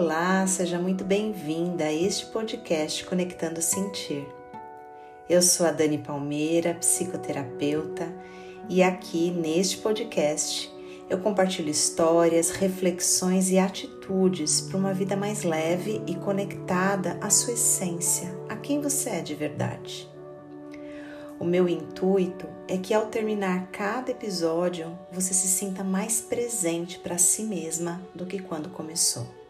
Olá, seja muito bem-vinda a este podcast Conectando Sentir. Eu sou a Dani Palmeira, psicoterapeuta, e aqui neste podcast eu compartilho histórias, reflexões e atitudes para uma vida mais leve e conectada à sua essência, a quem você é de verdade. O meu intuito é que ao terminar cada episódio você se sinta mais presente para si mesma do que quando começou.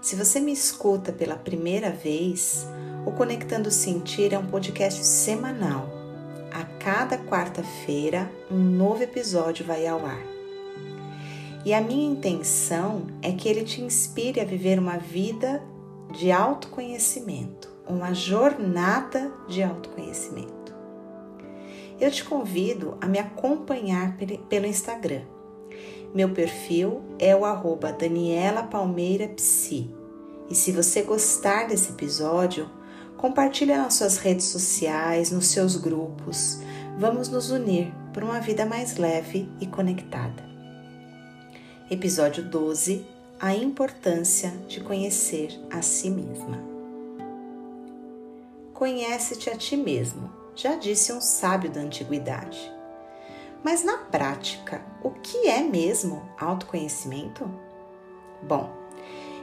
Se você me escuta pela primeira vez, o Conectando Sentir é um podcast semanal. A cada quarta-feira, um novo episódio vai ao ar. E a minha intenção é que ele te inspire a viver uma vida de autoconhecimento uma jornada de autoconhecimento. Eu te convido a me acompanhar pelo Instagram. Meu perfil é o arroba Daniela Palmeira Psi. E se você gostar desse episódio, compartilhe nas suas redes sociais, nos seus grupos. Vamos nos unir por uma vida mais leve e conectada. Episódio 12 A importância de conhecer a si mesma. Conhece-te a ti mesmo, já disse um sábio da antiguidade. Mas na prática, o que é mesmo autoconhecimento? Bom,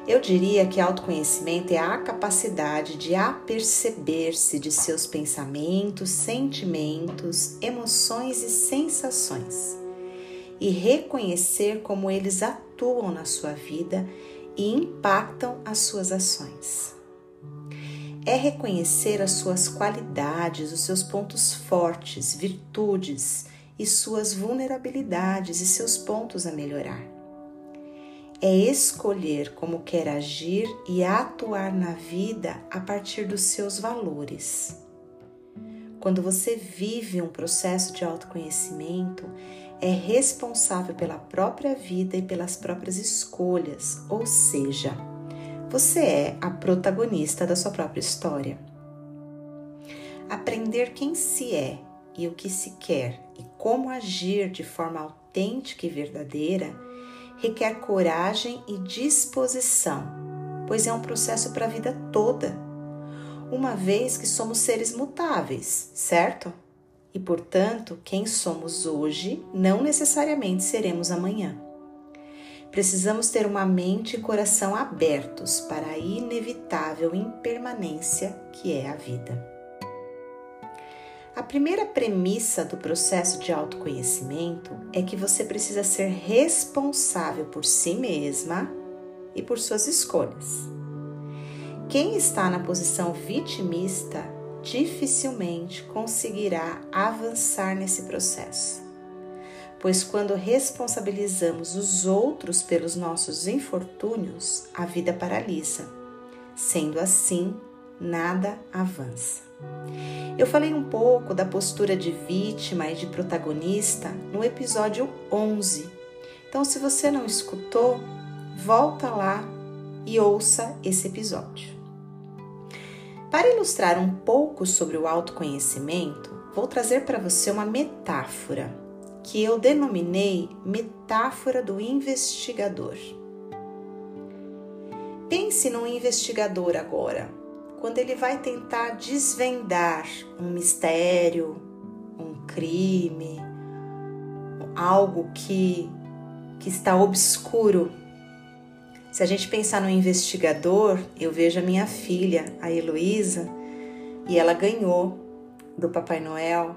eu diria que autoconhecimento é a capacidade de aperceber-se de seus pensamentos, sentimentos, emoções e sensações e reconhecer como eles atuam na sua vida e impactam as suas ações é reconhecer as suas qualidades, os seus pontos fortes, virtudes e suas vulnerabilidades e seus pontos a melhorar. É escolher como quer agir e atuar na vida a partir dos seus valores. Quando você vive um processo de autoconhecimento, é responsável pela própria vida e pelas próprias escolhas, ou seja, você é a protagonista da sua própria história. Aprender quem se é e o que se quer e como agir de forma autêntica e verdadeira requer coragem e disposição, pois é um processo para a vida toda, uma vez que somos seres mutáveis, certo? E portanto, quem somos hoje não necessariamente seremos amanhã. Precisamos ter uma mente e coração abertos para a inevitável impermanência que é a vida. A primeira premissa do processo de autoconhecimento é que você precisa ser responsável por si mesma e por suas escolhas. Quem está na posição vitimista dificilmente conseguirá avançar nesse processo pois quando responsabilizamos os outros pelos nossos infortúnios, a vida paralisa. Sendo assim, nada avança. Eu falei um pouco da postura de vítima e de protagonista no episódio 11. Então, se você não escutou, volta lá e ouça esse episódio. Para ilustrar um pouco sobre o autoconhecimento, vou trazer para você uma metáfora que eu denominei metáfora do investigador. Pense num investigador agora, quando ele vai tentar desvendar um mistério, um crime, algo que, que está obscuro. Se a gente pensar no investigador, eu vejo a minha filha, a Heloísa, e ela ganhou do Papai Noel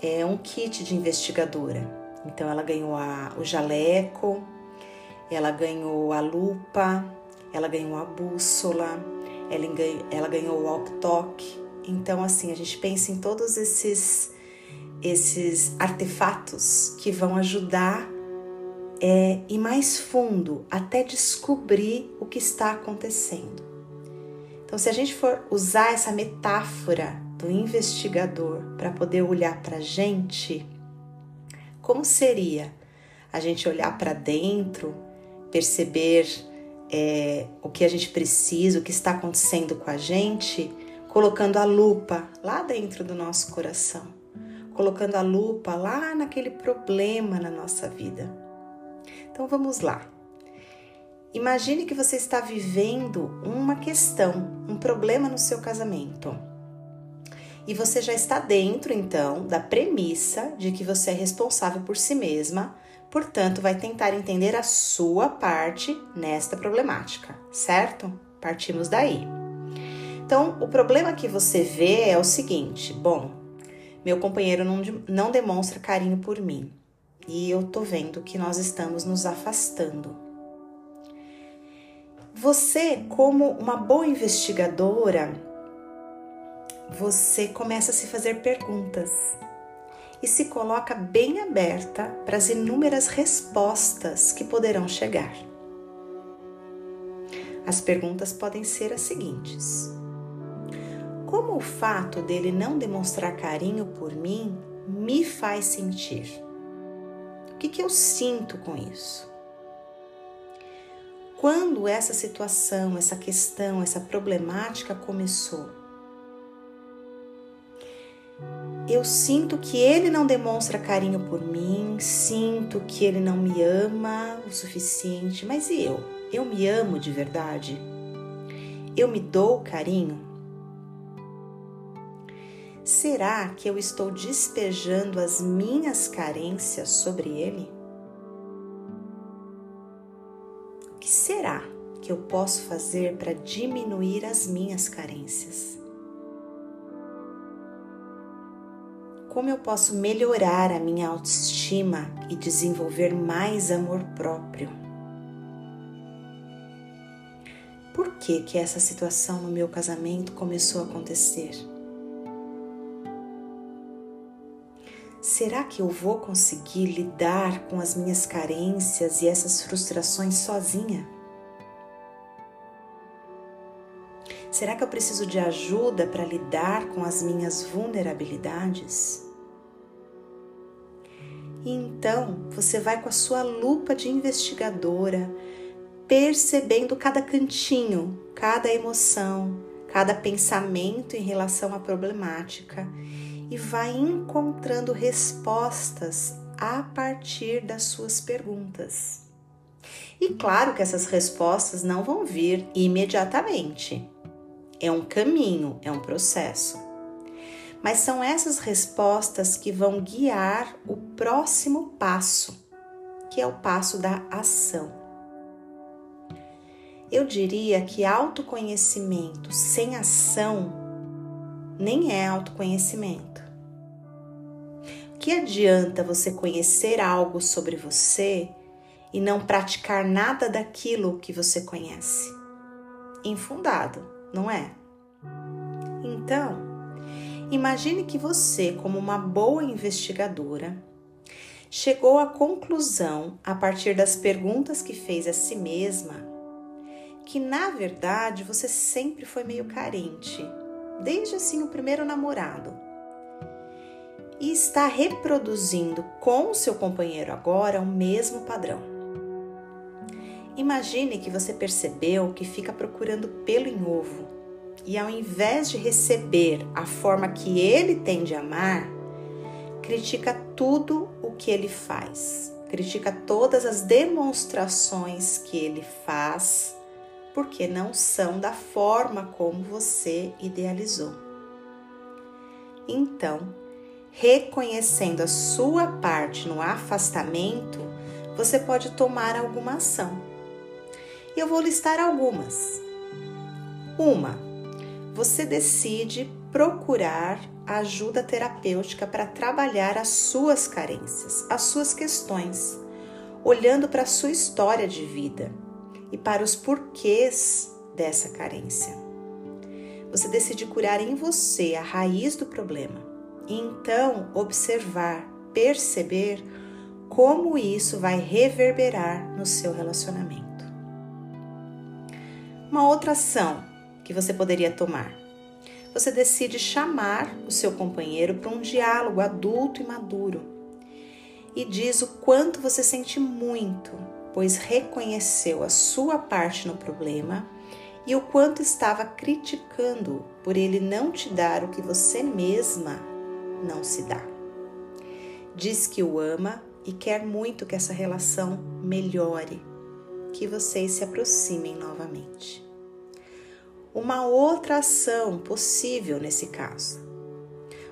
é um kit de investigadora. Então ela ganhou a, o jaleco, ela ganhou a lupa, ela ganhou a bússola, ela, ganhou o walk-talk. Então assim, a gente pensa em todos esses esses artefatos que vão ajudar é, ir mais fundo até descobrir o que está acontecendo. Então, se a gente for usar essa metáfora do investigador para poder olhar para a gente, como seria a gente olhar para dentro, perceber é, o que a gente precisa, o que está acontecendo com a gente, colocando a lupa lá dentro do nosso coração, colocando a lupa lá naquele problema na nossa vida. Então vamos lá. Imagine que você está vivendo uma questão, um problema no seu casamento. E você já está dentro, então, da premissa de que você é responsável por si mesma, portanto, vai tentar entender a sua parte nesta problemática, certo? Partimos daí. Então, o problema que você vê é o seguinte: bom, meu companheiro não, não demonstra carinho por mim e eu tô vendo que nós estamos nos afastando. Você, como uma boa investigadora, você começa a se fazer perguntas e se coloca bem aberta para as inúmeras respostas que poderão chegar. As perguntas podem ser as seguintes: Como o fato dele não demonstrar carinho por mim me faz sentir? O que, que eu sinto com isso? Quando essa situação, essa questão, essa problemática começou? Eu sinto que ele não demonstra carinho por mim, sinto que ele não me ama o suficiente, mas e eu? Eu me amo de verdade? Eu me dou carinho? Será que eu estou despejando as minhas carências sobre ele? que será que eu posso fazer para diminuir as minhas carências? Como eu posso melhorar a minha autoestima e desenvolver mais amor próprio? Por que que essa situação no meu casamento começou a acontecer? Será que eu vou conseguir lidar com as minhas carências e essas frustrações sozinha? Será que eu preciso de ajuda para lidar com as minhas vulnerabilidades? E então você vai com a sua lupa de investigadora, percebendo cada cantinho, cada emoção, cada pensamento em relação à problemática e vai encontrando respostas a partir das suas perguntas. E claro que essas respostas não vão vir imediatamente. É um caminho, é um processo. Mas são essas respostas que vão guiar o próximo passo, que é o passo da ação. Eu diria que autoconhecimento sem ação nem é autoconhecimento. Que adianta você conhecer algo sobre você e não praticar nada daquilo que você conhece? Infundado, não é? Então, imagine que você, como uma boa investigadora, chegou à conclusão, a partir das perguntas que fez a si mesma, que na verdade você sempre foi meio carente desde assim o primeiro namorado, e está reproduzindo com o seu companheiro agora o mesmo padrão. Imagine que você percebeu que fica procurando pelo em ovo e ao invés de receber a forma que ele tem de amar, critica tudo o que ele faz, critica todas as demonstrações que ele faz porque não são da forma como você idealizou. Então, reconhecendo a sua parte no afastamento, você pode tomar alguma ação. Eu vou listar algumas. Uma, você decide procurar ajuda terapêutica para trabalhar as suas carências, as suas questões, olhando para a sua história de vida e para os porquês dessa carência. Você decide curar em você a raiz do problema e então observar, perceber como isso vai reverberar no seu relacionamento. Uma outra ação que você poderia tomar. Você decide chamar o seu companheiro para um diálogo adulto e maduro e diz o quanto você sente muito pois reconheceu a sua parte no problema e o quanto estava criticando por ele não te dar o que você mesma não se dá. Diz que o ama e quer muito que essa relação melhore, que vocês se aproximem novamente. Uma outra ação possível nesse caso.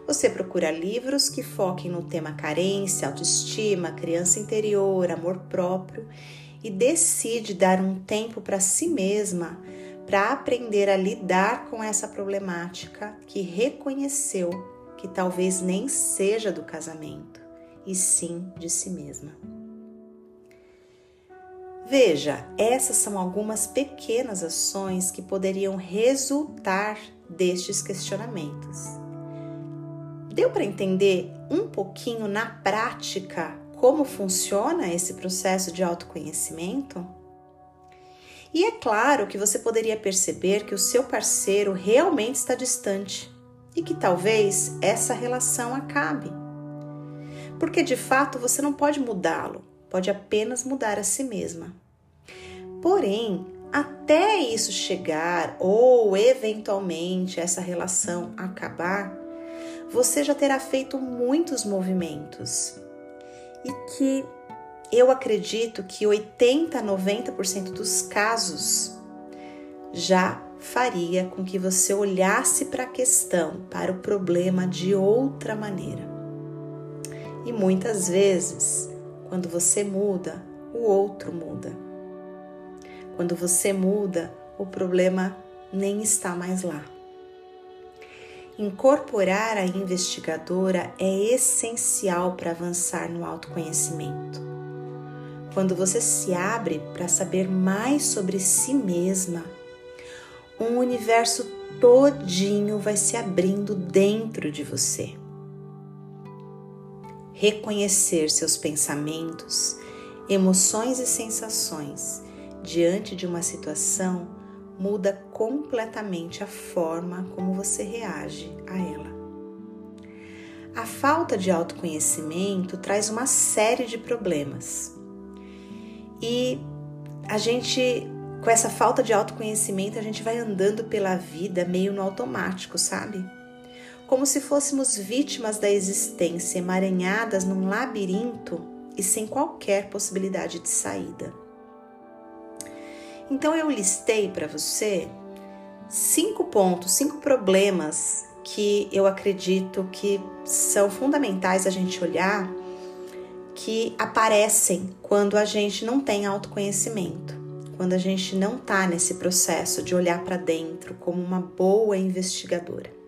Você procura livros que foquem no tema carência, autoestima, criança interior, amor próprio e decide dar um tempo para si mesma para aprender a lidar com essa problemática que reconheceu que talvez nem seja do casamento, e sim de si mesma. Veja, essas são algumas pequenas ações que poderiam resultar destes questionamentos. Deu para entender um pouquinho na prática como funciona esse processo de autoconhecimento? E é claro que você poderia perceber que o seu parceiro realmente está distante e que talvez essa relação acabe. Porque de fato você não pode mudá-lo, pode apenas mudar a si mesma. Porém, até isso chegar ou eventualmente essa relação acabar, você já terá feito muitos movimentos e que eu acredito que 80 a 90% dos casos já faria com que você olhasse para a questão, para o problema de outra maneira. E muitas vezes, quando você muda, o outro muda. Quando você muda, o problema nem está mais lá. Incorporar a investigadora é essencial para avançar no autoconhecimento quando você se abre para saber mais sobre si mesma, um universo todinho vai se abrindo dentro de você. Reconhecer seus pensamentos, emoções e sensações diante de uma situação muda completamente a forma como você reage a ela. A falta de autoconhecimento traz uma série de problemas e a gente, com essa falta de autoconhecimento, a gente vai andando pela vida meio no automático, sabe? Como se fôssemos vítimas da existência, emaranhadas num labirinto e sem qualquer possibilidade de saída. Então eu listei para você cinco pontos, cinco problemas que eu acredito que são fundamentais a gente olhar que aparecem quando a gente não tem autoconhecimento, quando a gente não está nesse processo de olhar para dentro como uma boa investigadora.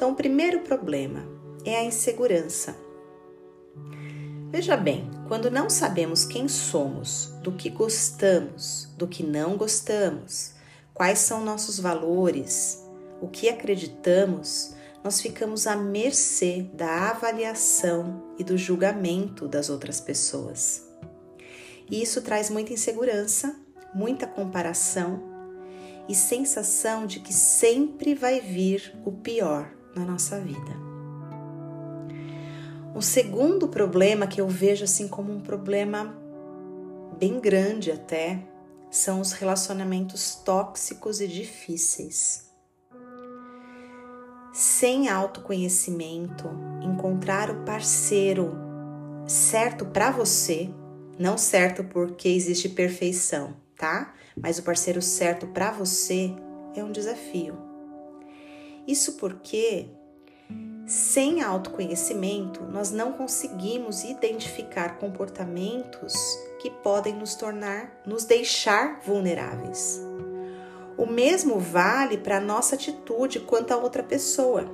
Então, o primeiro problema é a insegurança. Veja bem, quando não sabemos quem somos, do que gostamos, do que não gostamos, quais são nossos valores, o que acreditamos, nós ficamos à mercê da avaliação e do julgamento das outras pessoas. E isso traz muita insegurança, muita comparação e sensação de que sempre vai vir o pior na nossa vida. Um segundo problema que eu vejo assim como um problema bem grande até são os relacionamentos tóxicos e difíceis sem autoconhecimento, encontrar o parceiro certo para você, não certo porque existe perfeição, tá? Mas o parceiro certo para você é um desafio. Isso porque sem autoconhecimento, nós não conseguimos identificar comportamentos que podem nos tornar, nos deixar vulneráveis. O mesmo vale para a nossa atitude quanto a outra pessoa.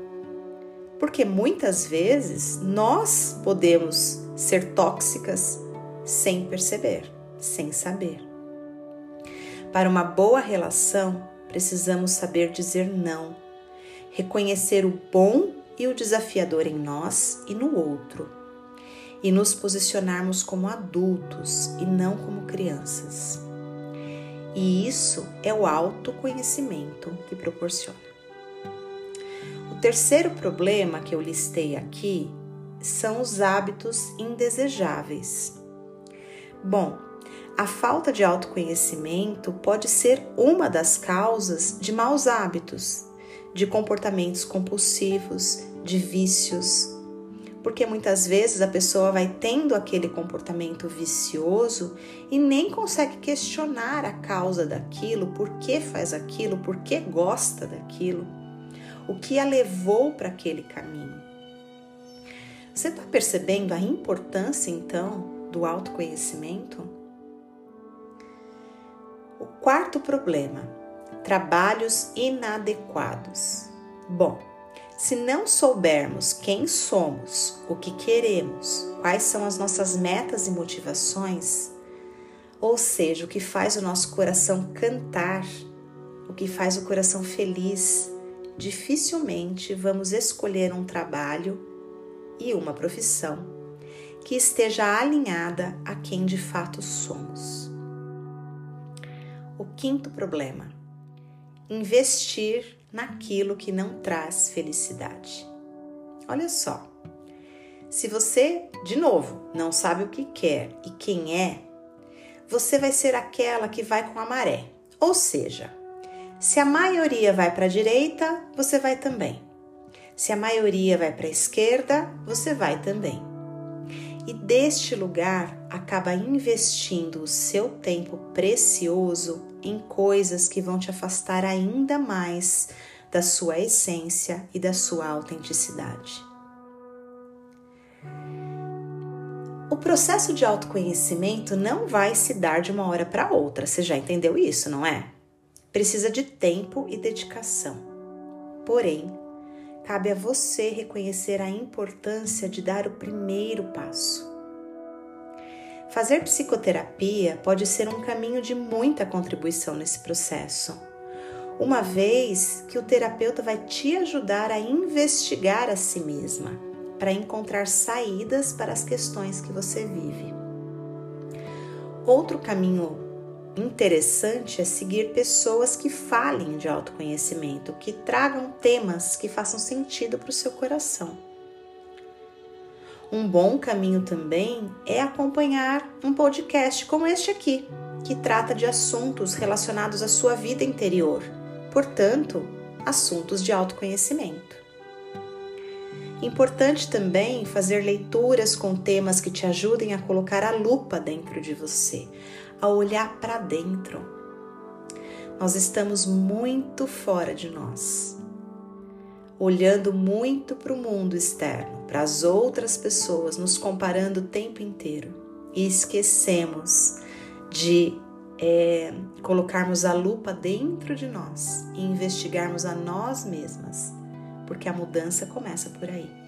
Porque muitas vezes nós podemos ser tóxicas sem perceber, sem saber. Para uma boa relação, precisamos saber dizer não, reconhecer o bom e o desafiador em nós e no outro, e nos posicionarmos como adultos e não como crianças. E isso é o autoconhecimento que proporciona. O terceiro problema que eu listei aqui são os hábitos indesejáveis. Bom, a falta de autoconhecimento pode ser uma das causas de maus hábitos, de comportamentos compulsivos, de vícios, porque muitas vezes a pessoa vai tendo aquele comportamento vicioso e nem consegue questionar a causa daquilo, por que faz aquilo, por que gosta daquilo, o que a levou para aquele caminho. Você está percebendo a importância então do autoconhecimento? O quarto problema: trabalhos inadequados. Bom, se não soubermos quem somos, o que queremos, quais são as nossas metas e motivações, ou seja, o que faz o nosso coração cantar, o que faz o coração feliz, dificilmente vamos escolher um trabalho e uma profissão que esteja alinhada a quem de fato somos. O quinto problema: investir naquilo que não traz felicidade. Olha só, se você, de novo, não sabe o que quer e quem é, você vai ser aquela que vai com a maré. Ou seja, se a maioria vai para a direita, você vai também. Se a maioria vai para a esquerda, você vai também. E deste lugar acaba investindo o seu tempo precioso em coisas que vão te afastar ainda mais da sua essência e da sua autenticidade. O processo de autoconhecimento não vai se dar de uma hora para outra, você já entendeu isso, não é? Precisa de tempo e dedicação. Porém, cabe a você reconhecer a importância de dar o primeiro passo. Fazer psicoterapia pode ser um caminho de muita contribuição nesse processo, uma vez que o terapeuta vai te ajudar a investigar a si mesma, para encontrar saídas para as questões que você vive. Outro caminho interessante é seguir pessoas que falem de autoconhecimento, que tragam temas que façam sentido para o seu coração. Um bom caminho também é acompanhar um podcast como este aqui, que trata de assuntos relacionados à sua vida interior, portanto, assuntos de autoconhecimento. Importante também fazer leituras com temas que te ajudem a colocar a lupa dentro de você, a olhar para dentro. Nós estamos muito fora de nós olhando muito para o mundo externo, para as outras pessoas, nos comparando o tempo inteiro e esquecemos de é, colocarmos a lupa dentro de nós e investigarmos a nós mesmas, porque a mudança começa por aí.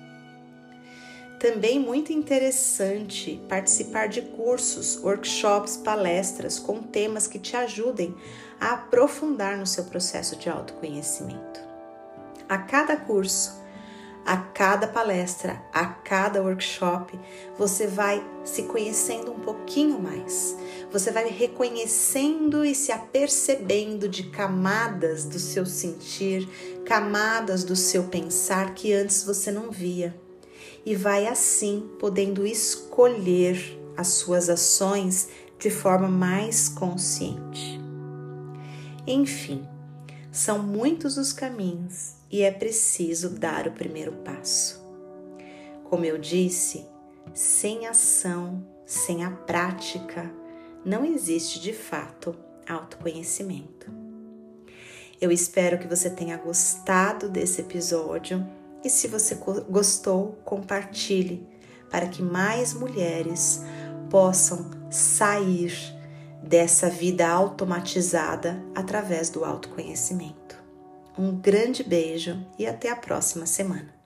Também muito interessante participar de cursos, workshops, palestras com temas que te ajudem a aprofundar no seu processo de autoconhecimento a cada curso, a cada palestra, a cada workshop, você vai se conhecendo um pouquinho mais. Você vai reconhecendo e se apercebendo de camadas do seu sentir, camadas do seu pensar que antes você não via. E vai assim podendo escolher as suas ações de forma mais consciente. Enfim, são muitos os caminhos e é preciso dar o primeiro passo. Como eu disse, sem ação, sem a prática, não existe de fato autoconhecimento. Eu espero que você tenha gostado desse episódio e se você gostou, compartilhe para que mais mulheres possam sair dessa vida automatizada através do autoconhecimento. Um grande beijo e até a próxima semana.